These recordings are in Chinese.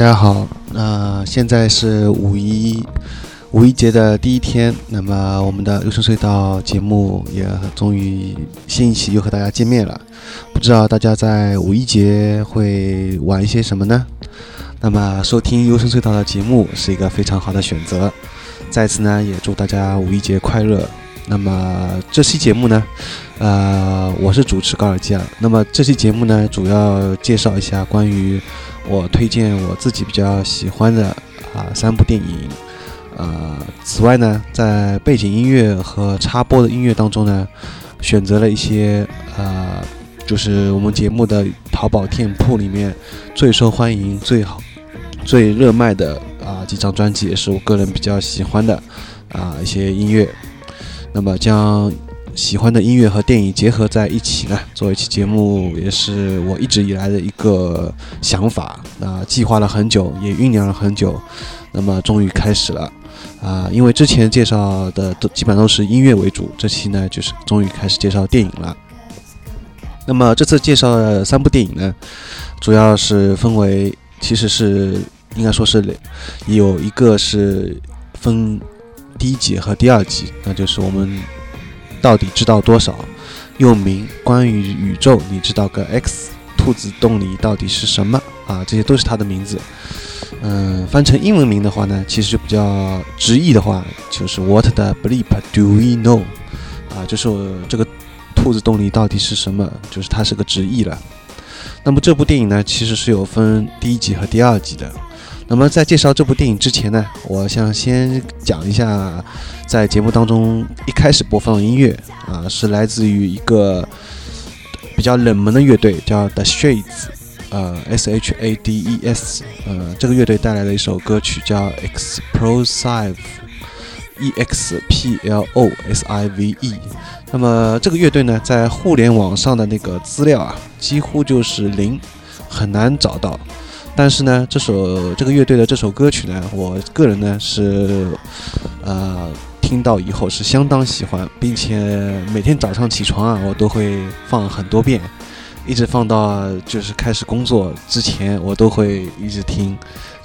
大家好，那现在是五一、五一节的第一天。那么我们的优生隧道节目也终于新一期又和大家见面了。不知道大家在五一节会玩一些什么呢？那么收听优生隧道的节目是一个非常好的选择。再次呢，也祝大家五一节快乐。那么这期节目呢，呃，我是主持高尔基啊。那么这期节目呢，主要介绍一下关于我推荐我自己比较喜欢的啊，三部电影。呃，此外呢，在背景音乐和插播的音乐当中呢，选择了一些啊，就是我们节目的淘宝店铺里面最受欢迎、最好、最热卖的啊几张专辑，也是我个人比较喜欢的啊一些音乐。那么将。喜欢的音乐和电影结合在一起呢，做一期节目也是我一直以来的一个想法啊，计划了很久，也酝酿了很久，那么终于开始了啊！因为之前介绍的都基本上都是音乐为主，这期呢就是终于开始介绍电影了。那么这次介绍的三部电影呢，主要是分为，其实是应该说是有一个是分第一集和第二集，那就是我们到底知道多少，又名关于宇宙，你知道个 X？兔子洞里到底是什么啊？这些都是它的名字。嗯，翻成英文名的话呢，其实比较直译的话，就是 What the bleep do we know？啊，就是这个。兔子洞里到底是什么？就是它是个直译了。那么这部电影呢，其实是有分第一集和第二集的。那么在介绍这部电影之前呢，我想先讲一下，在节目当中一开始播放的音乐啊，是来自于一个比较冷门的乐队，叫 The Shades，呃，S H A D E S，呃，这个乐队带来的一首歌曲叫 Explosive，E X P L O S I V E。那么这个乐队呢，在互联网上的那个资料啊，几乎就是零，很难找到。但是呢，这首这个乐队的这首歌曲呢，我个人呢是，呃，听到以后是相当喜欢，并且每天早上起床啊，我都会放很多遍，一直放到就是开始工作之前，我都会一直听，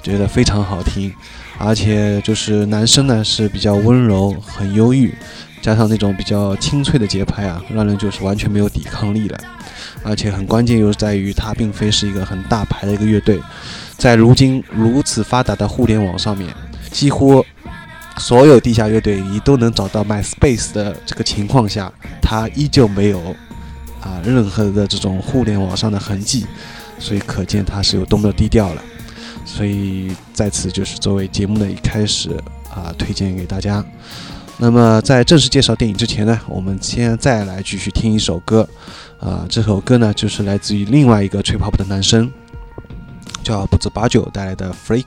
觉得非常好听。而且就是男生呢是比较温柔，很忧郁。加上那种比较清脆的节拍啊，让人就是完全没有抵抗力了。而且很关键又在于，它并非是一个很大牌的一个乐队，在如今如此发达的互联网上面，几乎所有地下乐队你都能找到 MySpace 的这个情况下，它依旧没有啊任何的这种互联网上的痕迹，所以可见它是有多么的低调了。所以在此就是作为节目的一开始啊，推荐给大家。那么在正式介绍电影之前呢，我们先再来继续听一首歌，啊，这首歌呢就是来自于另外一个吹泡泡的男生，叫不泽八九带来的《Freaks》。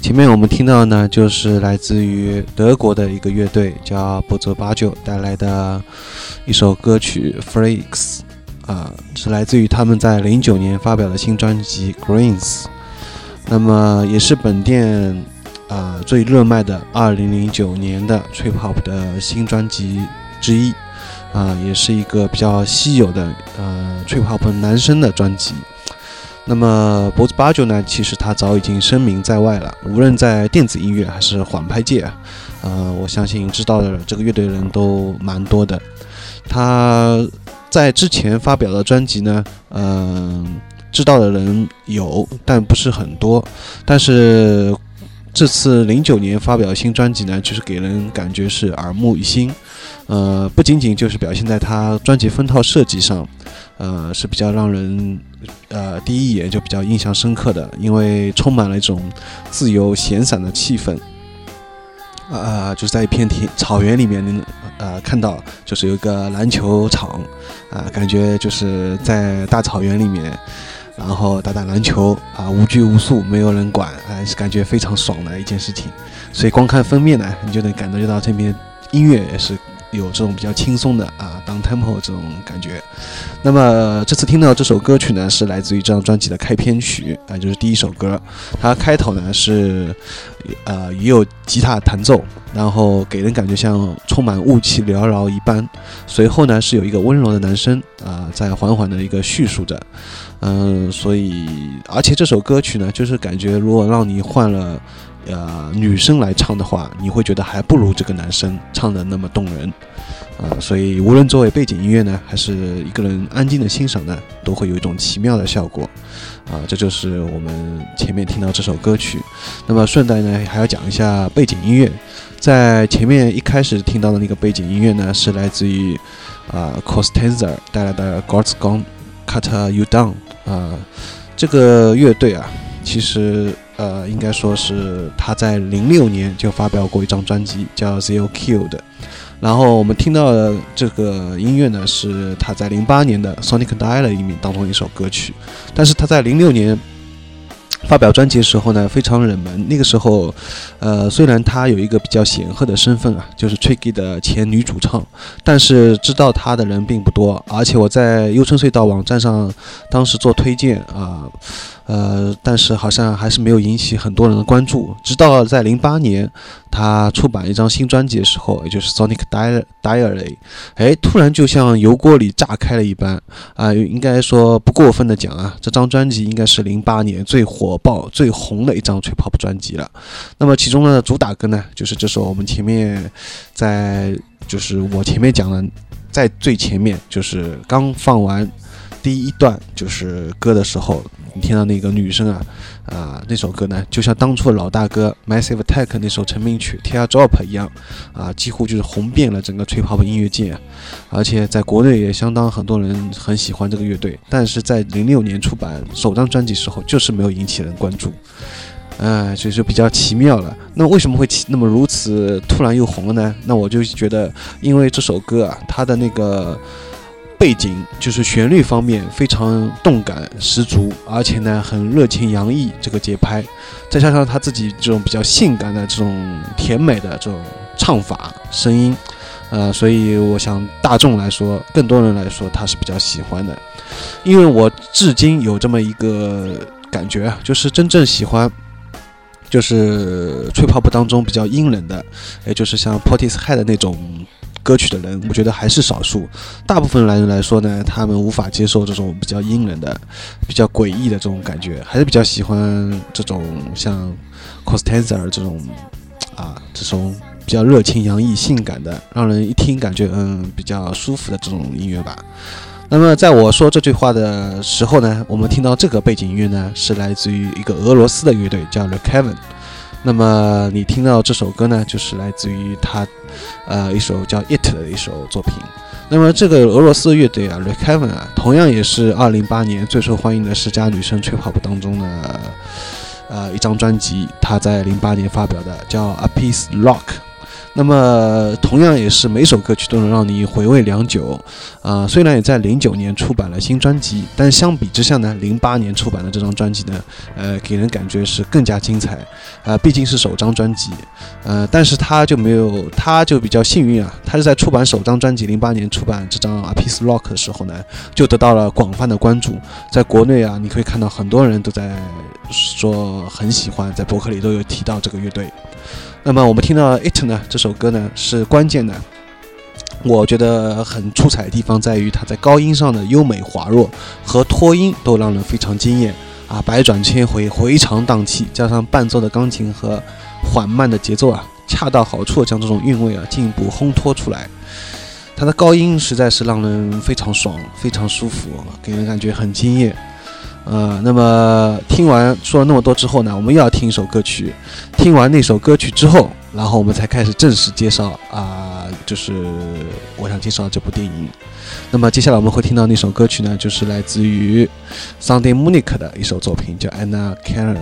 前面我们听到呢，就是来自于德国的一个乐队叫波泽八九带来的一首歌曲《Freaks》，啊，是来自于他们在零九年发表的新专辑《Greens》，那么也是本店啊最热卖的二零零九年的 Trip Hop 的新专辑之一，啊，也是一个比较稀有的呃 Trip Hop 男生的专辑。那么脖子八九呢，其实他早已经声名在外了，无论在电子音乐还是缓拍界啊，呃，我相信知道的这个乐队的人都蛮多的。他在之前发表的专辑呢，嗯、知道的人有，但不是很多。但是这次零九年发表新专辑呢，就是给人感觉是耳目一新。呃，不仅仅就是表现在他专辑封套设计上，呃，是比较让人呃第一眼就比较印象深刻的，因为充满了一种自由闲散的气氛。啊、就是在一片田草原里面，能呃看到就是有一个篮球场，啊、感觉就是在大草原里面，然后打打篮球啊、无拘无束，没有人管，还、是感觉非常爽的一件事情。所以光看封面呢，你就能感觉到这边音乐也是有这种比较轻松的啊当 tempo 这种感觉。那么这次听到这首歌曲呢，是来自于这张专辑的开篇曲啊、就是第一首歌。它开头呢是呃也有吉他弹奏，然后给人感觉像充满雾气缭绕一般。随后呢是有一个温柔的男声啊、在缓缓的一个叙述着。嗯、所以而且这首歌曲呢，就是感觉如果让你换了。呃，女生来唱的话，你会觉得还不如这个男生唱的那么动人，啊、所以无论作为背景音乐呢，还是一个人安静的欣赏呢，都会有一种奇妙的效果，啊、这就是我们前面听到这首歌曲。那么顺带呢，还要讲一下背景音乐，在前面一开始听到的那个背景音乐呢，是来自于啊、Costanza 带来的《God's Gone Cut You Down》啊、这个乐队啊，其实呃，应该说是他在零六年就发表过一张专辑，叫《Zero Kill》的。然后我们听到的这个音乐呢，是他在零八年的《Sonic Dial》里面当中一首歌曲。但是他在零六年发表专辑的时候呢，非常冷门。那个时候，呃，虽然他有一个比较显赫的身份啊，就是 Tricky 的前女主唱，但是知道他的人并不多。而且我在优春隧道网站上当时做推荐啊。呃但是好像还是没有引起很多人的关注。直到在零八年，他出版一张新专辑的时候，也就是《Sonic Diary》，哎，突然就像油锅里炸开了一般啊！应该说不过分的讲啊，这张专辑应该是零八年最火爆、最红的一张 Trip Hop 专辑了。那么其中的主打歌呢，就是这首我们前面在就是我前面讲的，在最前面就是刚放完。第一段就是歌的时候，你听到那个女生啊，啊，那首歌呢，就像当初的老大哥 Massive Attack 那首成名曲 Tear Drop 一样，啊，几乎就是红遍了整个吹泡泡音乐界，而且在国内也相当很多人很喜欢这个乐队，但是在零六年出版首张专辑时候，就是没有引起人关注，哎，所以说比较奇妙了。那为什么会那么如此突然又红了呢？那我就觉得，因为这首歌啊，它的那个。背景就是旋律方面非常动感十足，而且呢很热情洋溢，这个节拍，再加上他自己这种比较性感的这种甜美的这种唱法声音，呃，所以我想大众来说，更多人来说他是比较喜欢的。因为我至今有这么一个感觉啊，就是真正喜欢，就是吹泡泡当中比较阴冷的，也就是像 Portishead 的那种。歌曲的人，我觉得还是少数。大部分男人来说呢，他们无法接受这种比较阴冷的、比较诡异的这种感觉，还是比较喜欢这种像 Costanza 这种啊，这种比较热情洋溢、性感的，让人一听感觉嗯比较舒服的这种音乐吧。那么在我说这句话的时候呢，我们听到这个背景音乐呢，是来自于一个俄罗斯的乐队，叫 The Kevin。那么你听到这首歌呢，就是来自于他，呃，一首叫《It》的一首作品。那么这个俄罗斯乐队啊，Rekaven 啊，同样也是2008年最受欢迎的十佳女生吹泡泡当中的，呃，一张专辑，他在08年发表的，叫《A Piece Rock》。那么，同样也是每首歌曲都能让你回味良久，啊，虽然也在零九年出版了新专辑，但相比之下呢，零八年出版的这张专辑呢，呃，给人感觉是更加精彩，啊，毕竟是首张专辑，呃，但是他就没有，他就比较幸运啊，他是在出版首张专辑零八年出版这张《A Piece Rock》的时候呢，就得到了广泛的关注，在国内啊，你可以看到很多人都在说很喜欢，在博客里都有提到这个乐队。那么我们听到《It》呢？这首歌呢是关键的，我觉得很出彩的地方在于它在高音上的优美滑弱和拖音都让人非常惊艳啊！百转千回，回肠荡气，加上伴奏的钢琴和缓慢的节奏啊，恰到好处将这种韵味啊进一步烘托出来。它的高音实在是让人非常爽，非常舒服，给人感觉很惊艳。呃，那么听完说了那么多之后呢，我们又要听一首歌曲。听完那首歌曲之后，然后我们才开始正式介绍啊，就是我想介绍这部电影。那么接下来我们会听到那首歌曲呢，就是来自于 Sunday Munich 的一首作品，叫 Anna Karen。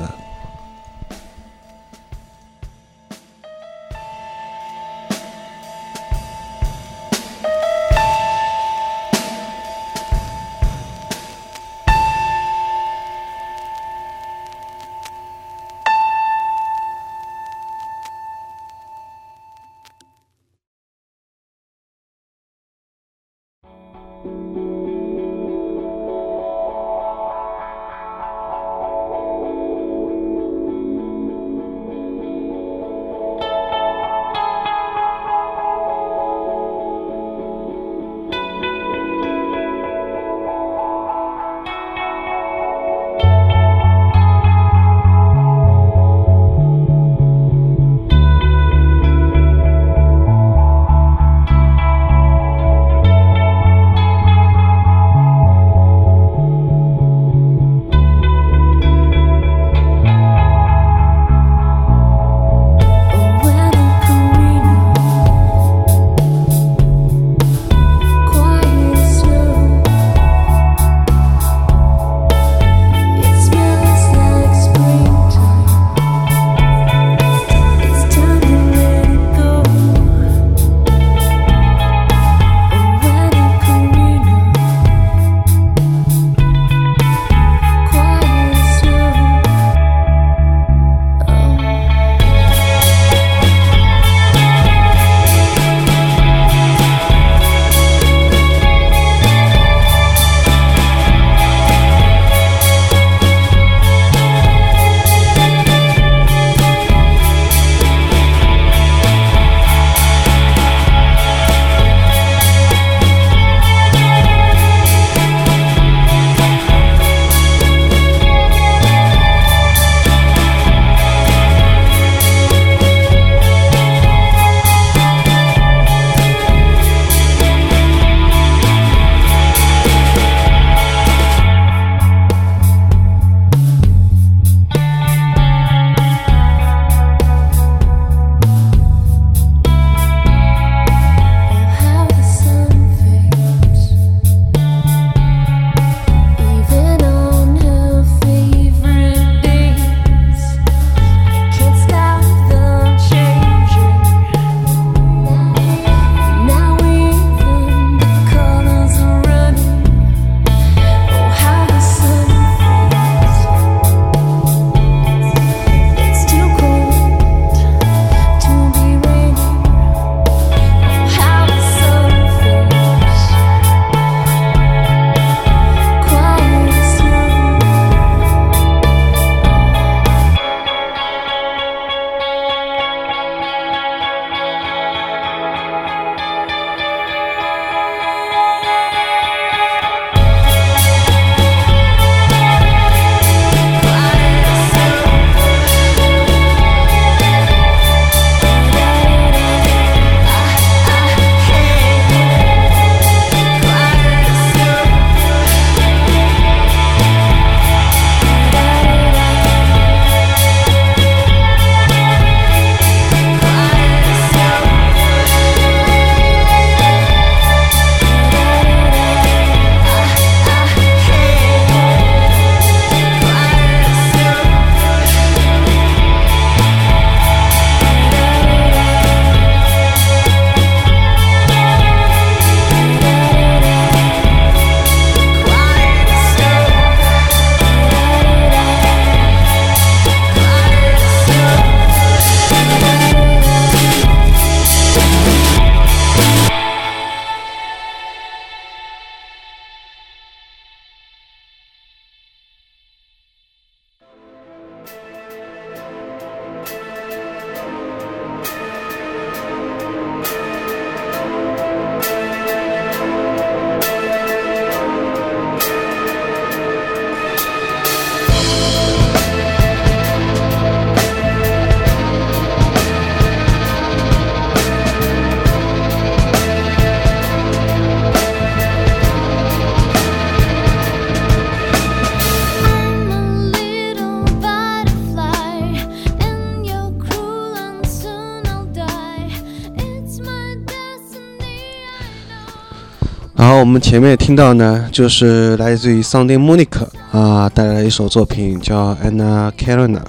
我们前面听到呢，就是来自于 Sunday Monica 啊带来的一首作品叫 Anna Karina。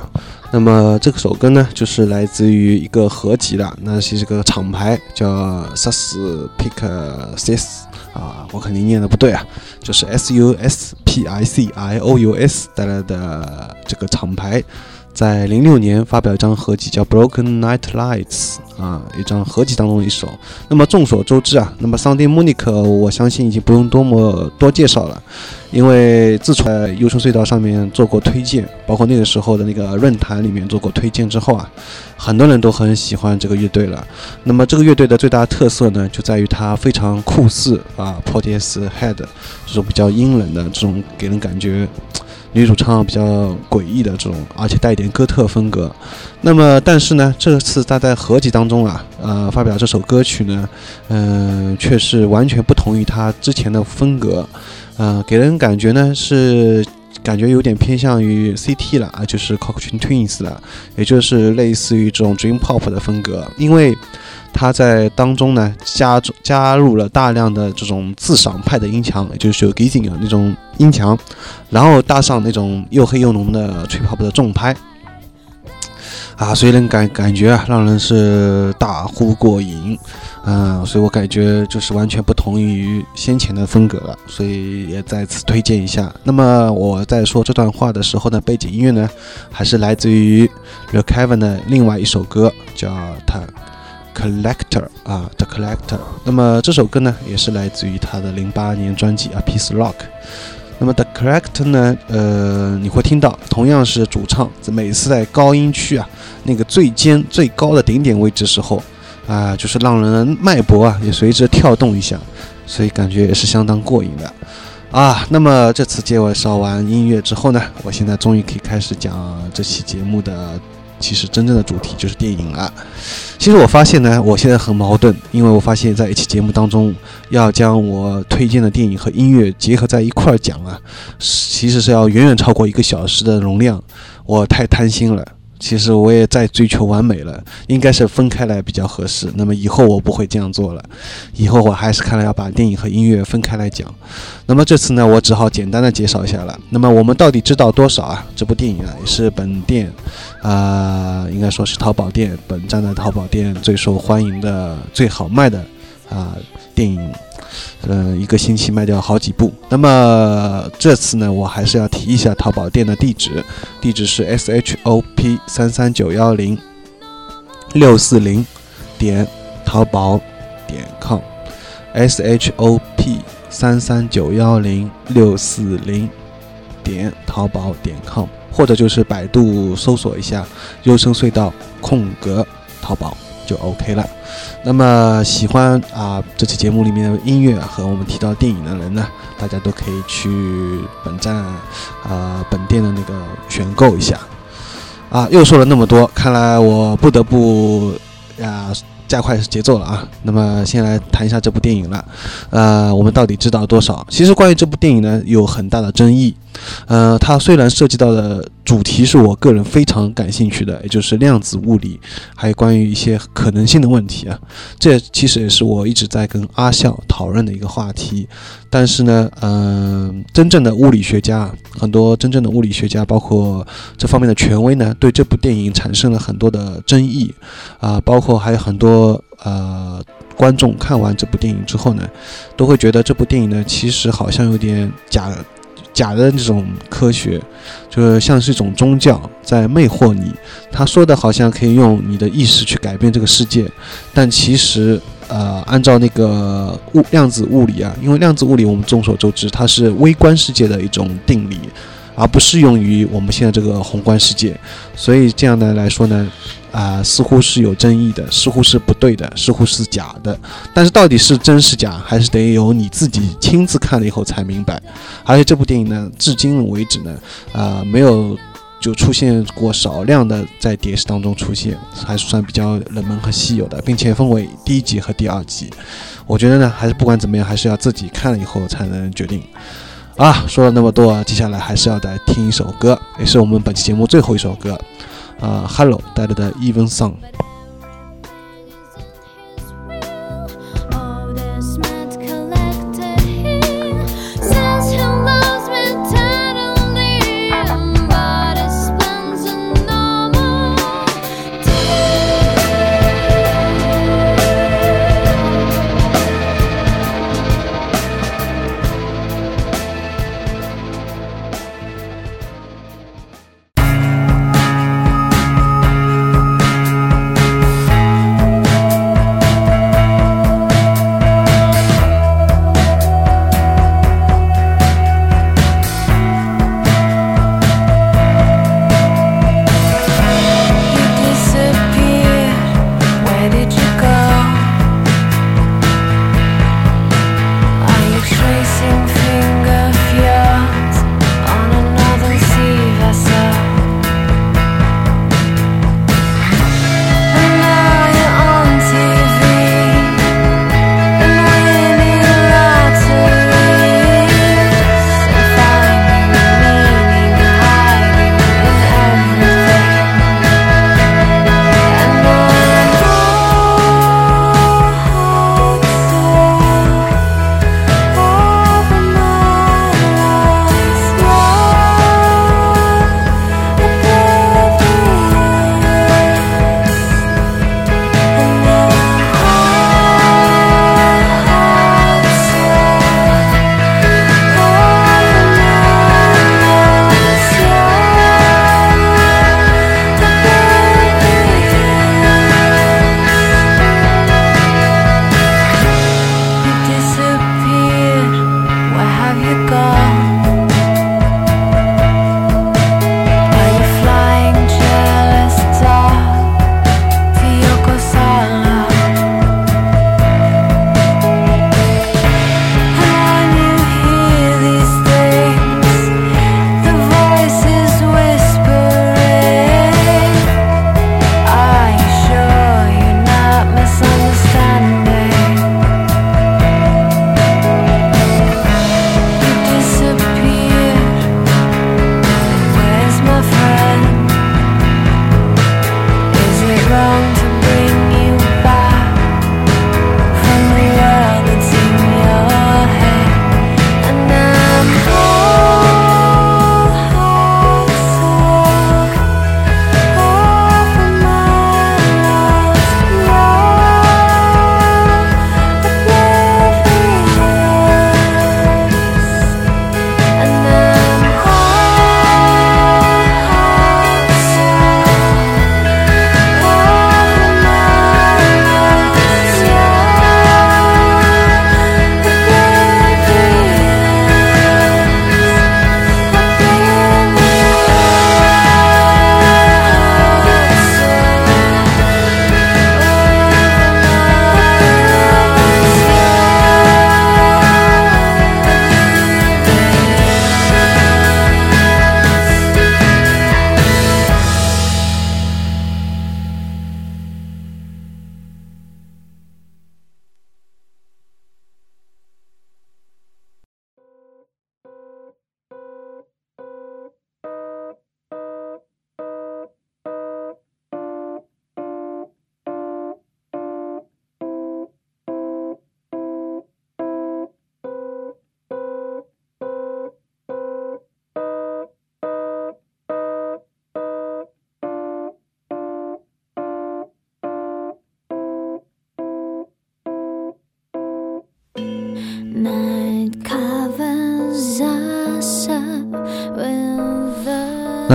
那么这首歌呢，就是来自于一个合集的，那是这个厂牌叫 Suspicious's 啊，我肯定念的不对啊，就是 S U S P I C I O U S 带来的这个厂牌。在零六年发表一张合集，叫《Broken Night Lights》啊，一张合集当中的一首。那么众所周知啊，那么 Sunday Monica，我相信已经不用多么多介绍了，因为自从在优声隧道上面做过推荐，包括那个时候的那个论坛里面做过推荐之后啊，很多人都很喜欢这个乐队了。那么这个乐队的最大特色呢，就在于它非常酷似啊 Portishead 这种比较阴冷的这种给人感觉。女主唱比较诡异的这种，而且带一点哥特风格。那么，但是呢，这次她在合集当中啊，呃，发表这首歌曲呢，嗯，却是完全不同于她之前的风格，嗯，给人感觉呢是感觉有点偏向于 CT 了啊，就是 Cocteau Twins 了，也就是类似于这种 Dream Pop 的风格，因为。他在当中呢，加加入了大量的这种自赏派的音墙，也就是 showgazing 那种音墙，然后搭上那种又黑又浓的吹泡泡的重拍，啊，所以能感感觉啊，让人是大呼过瘾，嗯，所以我感觉就是完全不同于先前的风格了，所以也再次推荐一下。那么我在说这段话的时候呢，背景音乐呢，还是来自于 The Kevin 的另外一首歌，叫他。Collector 啊，The Collector。那么这首歌呢，也是来自于他的零八年专辑《A Piece Rock》。那么 The Collector 呢，呃，你会听到同样是主唱，每次在高音区啊，那个最尖最高的顶点位置时候，啊，就是让人脉搏啊也随之跳动一下，所以感觉也是相当过瘾的啊。那么这次介绍完音乐之后呢，我现在终于可以开始讲这期节目的。其实真正的主题就是电影了。其实我发现呢，我现在很矛盾，因为我发现在一期节目当中要将我推荐的电影和音乐结合在一块儿讲啊，其实是要远远超过一个小时的容量，我太贪心了。其实我也在追求完美了，应该是分开来比较合适。那么以后我不会这样做了，以后我还是看来要把电影和音乐分开来讲。那么这次呢，我只好简单的介绍一下了。那么我们到底知道多少啊？这部电影啊，也是本店，啊，应该说是淘宝店本站的淘宝店最受欢迎的、最好卖的啊电影。嗯，一个星期卖掉好几部。那么这次呢，我还是要提一下淘宝店的地址，地址是 s h o p 三三九幺零六四零点淘宝点 com，s h o p 三三九幺零六四零点淘宝点 com，或者就是百度搜索一下“优生隧道”空格淘宝。就 OK 了。那么喜欢啊这期节目里面的音乐和我们提到电影的人呢，大家都可以去本站啊本店的那个选购一下。啊，又说了那么多，看来我不得不呀加快节奏了啊。那么先来谈一下这部电影了。呃，我们到底知道多少？其实关于这部电影呢，有很大的争议。呃，它虽然涉及到的主题是我个人非常感兴趣的，也就是量子物理，还有关于一些可能性的问题啊，这其实也是我一直在跟阿笑讨论的一个话题。但是呢，嗯，真正的物理学家，很多真正的物理学家，包括这方面的权威呢，对这部电影产生了很多的争议啊，包括还有很多呃观众看完这部电影之后呢，都会觉得这部电影呢，其实好像有点假。假的这种科学，就是像是一种宗教在魅惑你。他说的好像可以用你的意识去改变这个世界，但其实，呃，按照那个物量子物理啊，因为量子物理我们众所周知，它是微观世界的一种定理。而不适用于我们现在这个宏观世界，所以这样的来说呢，啊，似乎是有争议的，似乎是不对的，似乎是假的。但是到底是真是假，还是得由你自己亲自看了以后才明白。而且这部电影呢，至今为止呢，啊，没有就出现过少量的在电视当中出现，还是算比较冷门和稀有的，并且分为第一集和第二集。我觉得呢，还是不管怎么样，还是要自己看了以后才能决定。啊，说了那么多，接下来还是要来听一首歌，也是我们本期节目最后一首歌，啊，Hello 带来的 Even Song。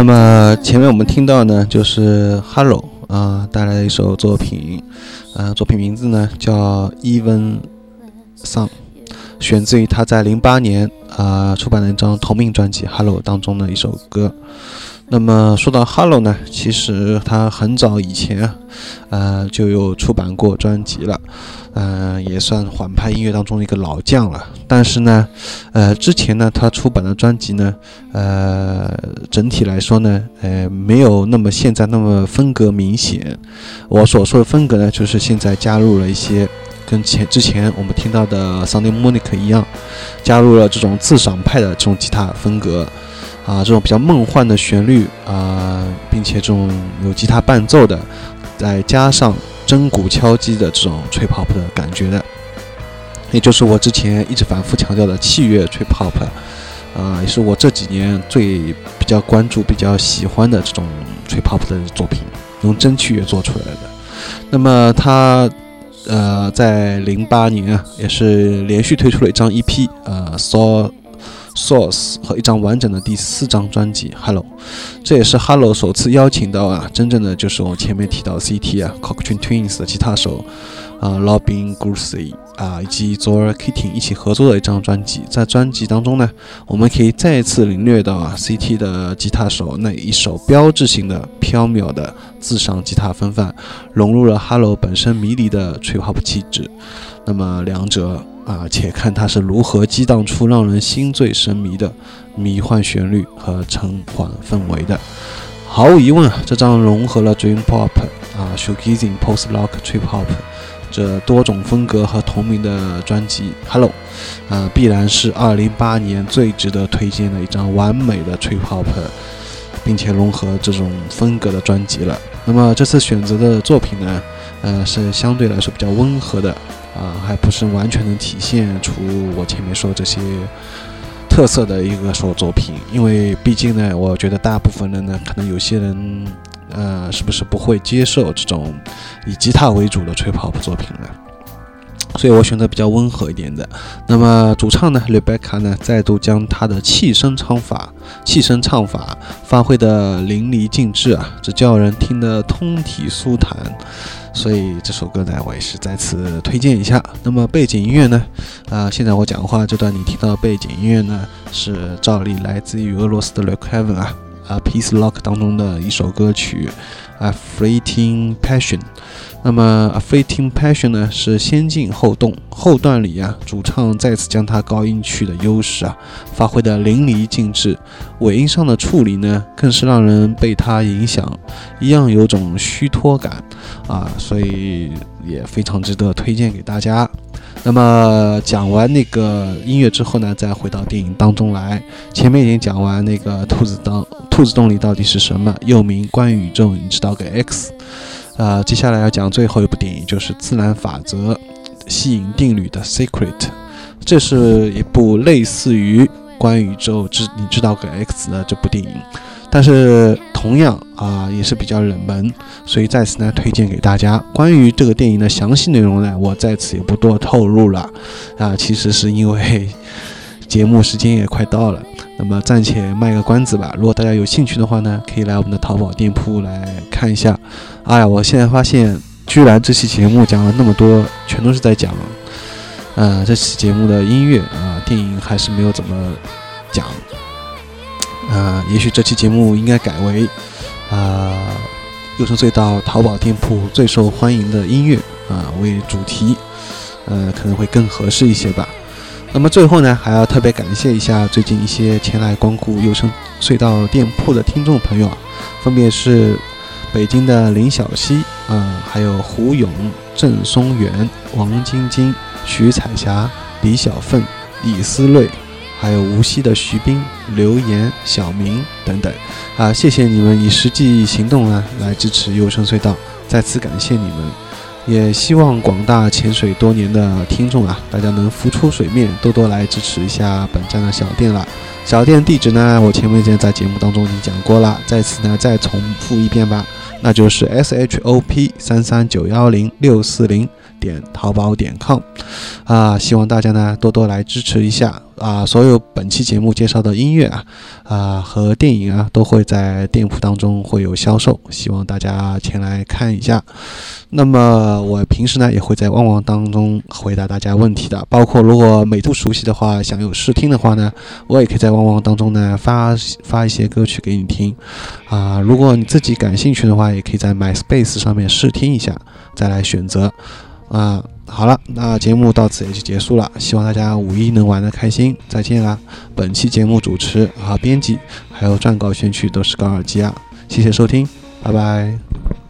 那么前面我们听到呢，就是 Hello 啊、带来的一首作品，呃，作品名字呢叫 Even Song，选自于他在零八年啊、出版的一张同名专辑《Hello》当中的一首歌。那么说到 Hello 呢，其实他很早以前啊，呃，就有出版过专辑了，呃，也算缓拍音乐当中的一个老将了。但是呢，呃，之前呢，他出版的专辑呢，呃，整体来说呢，呃，没有那么现在那么风格明显。我所说的风格呢，就是现在加入了一些跟前之前我们听到的 Sunday Monica 一样，加入了这种自赏派的这种吉他风格。啊，这种比较梦幻的旋律啊，并且这种有吉他伴奏的，再加上真鼓敲击的这种吹 pop 的感觉的，也就是我之前一直反复强调的器乐吹 pop，啊，也是我这几年最比较关注、比较喜欢的这种吹 pop 的作品，用真器乐做出来的。那么他呃，在零八年啊，也是连续推出了一张 EP，呃，So Source 和一张完整的第四张专辑《Hello》，这也是 Hello 首次邀请到啊，真正的就是我前面提到 CT 啊 c o c h r a n Twins 的吉他手啊，Robin Gursey 啊，以及 Zora Keating 一起合作的一张专辑。在专辑当中呢，我们可以再一次领略到啊，CT 的吉他手那一手标志性的飘渺的自上吉他风范，融入了 Hello 本身迷离的 trip hop 气质。那么两者啊，且看它是如何激荡出让人心醉神迷的迷幻旋律和沉缓氛围的。毫无疑问啊，这张融合了 Dream Pop 啊、Shoegazing、Post Rock、Trip Hop 这多种风格和同名的专辑《Hello》，啊，必然是2018年最值得推荐的一张完美的 Trip Hop，并且融合这种风格的专辑了。那么这次选择的作品呢，呃，是相对来说比较温和的。啊，还不是完全能体现出我前面说这些特色的一个首作品，因为毕竟呢，我觉得大部分人呢，可能有些人，呃，是不是不会接受这种以吉他为主的吹泡泡作品呢？所以我选择比较温和一点的。那么主唱呢，Rebecca 呢，再度将她的气声唱法、气声唱法发挥的淋漓尽致啊，这叫人听得通体舒坦。所以这首歌呢，我也是再次推荐一下。那么背景音乐呢，啊、现在我讲话这段你听到的背景音乐呢，是照例来自于俄罗斯的 l e k e v i n 啊，啊 Peace Lock 当中的一首歌曲，啊 Fleeting Passion。那么《A Fleeting Passion》呢是先进后动，后段里啊，主唱再次将他高音区的优势啊发挥得淋漓尽致，尾音上的处理呢更是让人被他影响，一样有种虚脱感啊，所以也非常值得推荐给大家。那么讲完那个音乐之后呢，再回到电影当中来。前面已经讲完那个兔子当兔子洞里到底是什么，又名关于宇宙，你知道个 X。啊，接下来要讲最后一部电影，就是《自然法则：吸引定律的 Secret》。这是一部类似于关于宇宙知你知道个 X 的这部电影，但是同样啊也是比较冷门，所以在此呢推荐给大家。关于这个电影的详细内容呢，我在此也不多透露了。啊，其实是因为节目时间也快到了，那么暂且卖个关子吧。如果大家有兴趣的话呢，可以来我们的淘宝店铺来看一下。哎呀，我现在发现，居然这期节目讲了那么多，全都是在讲，呃，这期节目的音乐啊、电影还是没有怎么讲。啊、也许这期节目应该改为啊，优胜隧道淘宝店铺最受欢迎的音乐啊、为主题，呃，可能会更合适一些吧。那么最后呢，还要特别感谢一下最近一些前来光顾优生隧道店铺的听众朋友啊，分别是北京的林小溪啊、还有胡勇、郑松元、王晶晶、徐彩霞、李小凤、李思睿，还有无锡的徐斌、刘岩、小明等等啊，谢谢你们以实际行动呢来支持优生隧道，再次感谢你们。也希望广大潜水多年的听众啊，大家能浮出水面，多多来支持一下本站的小店了。小店地址呢，我前面已经在节目当中已经讲过了，在此呢再重复一遍吧，那就是 s h o p 三三九幺零六四零点淘宝点 com，啊，希望大家呢多多来支持一下。啊！所有本期节目介绍的音乐啊啊和电影啊都会在店铺当中会有销售，希望大家前来看一下。那么我平时呢也会在旺旺当中回答大家问题的，包括如果美图熟悉的话，想有试听的话呢，我也可以在旺旺当中呢发发一些歌曲给你听，啊，如果你自己感兴趣的话，也可以在 MySpace 上面试听一下，再来选择。啊，好了，那节目到此也就结束了，希望大家五一能玩的开心，再见啦！本期节目主持和、编辑还有撰稿选曲都是高尔基啊，谢谢收听，拜拜。